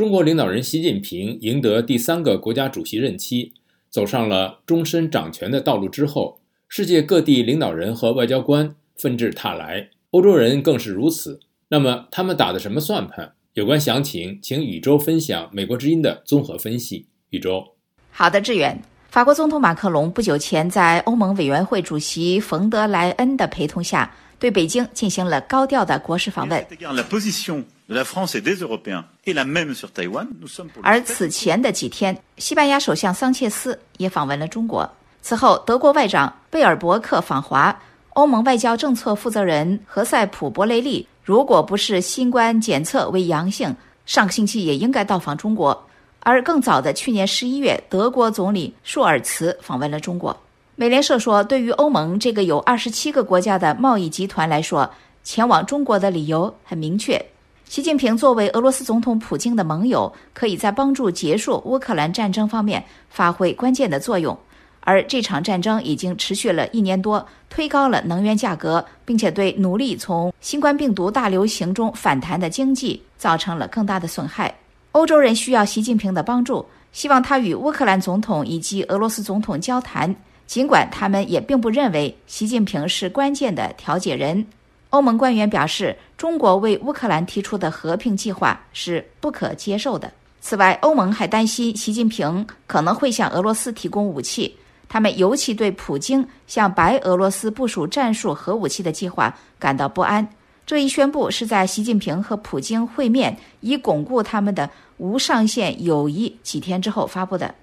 中国领导人习近平赢得第三个国家主席任期，走上了终身掌权的道路之后，世界各地领导人和外交官纷至沓来，欧洲人更是如此。那么，他们打的什么算盘？有关详情，请宇宙分享美国之音的综合分析。宇宙，好的，志远。法国总统马克龙不久前在欧盟委员会主席冯德莱恩的陪同下，对北京进行了高调的国事访问。而此前的几天，西班牙首相桑切斯也访问了中国。此后，德国外长贝尔伯克访华，欧盟外交政策负责人何塞普·博雷利。如果不是新冠检测为阳性，上个星期也应该到访中国。而更早的去年十一月，德国总理舒尔茨访问了中国。美联社说，对于欧盟这个有二十七个国家的贸易集团来说，前往中国的理由很明确：习近平作为俄罗斯总统普京的盟友，可以在帮助结束乌克兰战争方面发挥关键的作用。而这场战争已经持续了一年多，推高了能源价格，并且对努力从新冠病毒大流行中反弹的经济造成了更大的损害。欧洲人需要习近平的帮助，希望他与乌克兰总统以及俄罗斯总统交谈，尽管他们也并不认为习近平是关键的调解人。欧盟官员表示，中国为乌克兰提出的和平计划是不可接受的。此外，欧盟还担心习近平可能会向俄罗斯提供武器。他们尤其对普京向白俄罗斯部署战术核武器的计划感到不安。这一宣布是在习近平和普京会面，以巩固他们的无上限友谊几天之后发布的。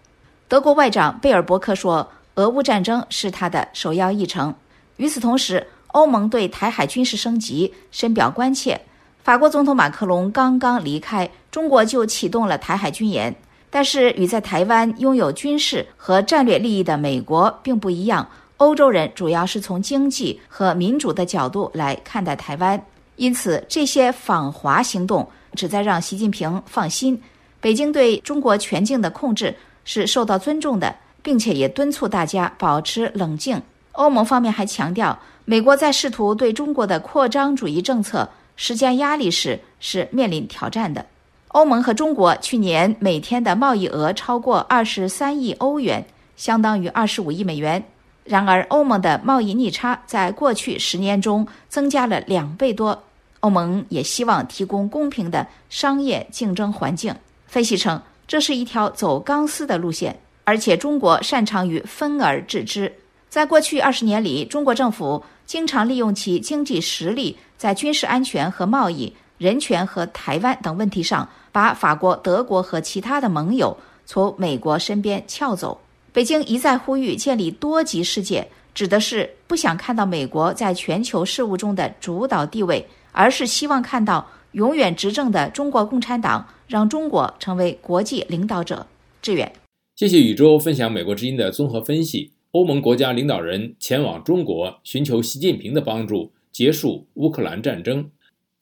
德国外长贝尔伯克说：“俄乌战争是他的首要议程。”与此同时，欧盟对台海军事升级深表关切。法国总统马克龙刚刚离开，中国就启动了台海军演。但是与在台湾拥有军事和战略利益的美国并不一样，欧洲人主要是从经济和民主的角度来看待台湾，因此这些访华行动旨在让习近平放心，北京对中国全境的控制是受到尊重的，并且也敦促大家保持冷静。欧盟方面还强调，美国在试图对中国的扩张主义政策施加压力时是面临挑战的。欧盟和中国去年每天的贸易额超过二十三亿欧元，相当于二十五亿美元。然而，欧盟的贸易逆差在过去十年中增加了两倍多。欧盟也希望提供公平的商业竞争环境。分析称，这是一条走钢丝的路线，而且中国擅长于分而治之。在过去二十年里，中国政府经常利用其经济实力，在军事安全和贸易。人权和台湾等问题上，把法国、德国和其他的盟友从美国身边撬走。北京一再呼吁建立多极世界，指的是不想看到美国在全球事务中的主导地位，而是希望看到永远执政的中国共产党让中国成为国际领导者。志远，谢谢宇宙分享美国之音的综合分析。欧盟国家领导人前往中国寻求习近平的帮助，结束乌克兰战争。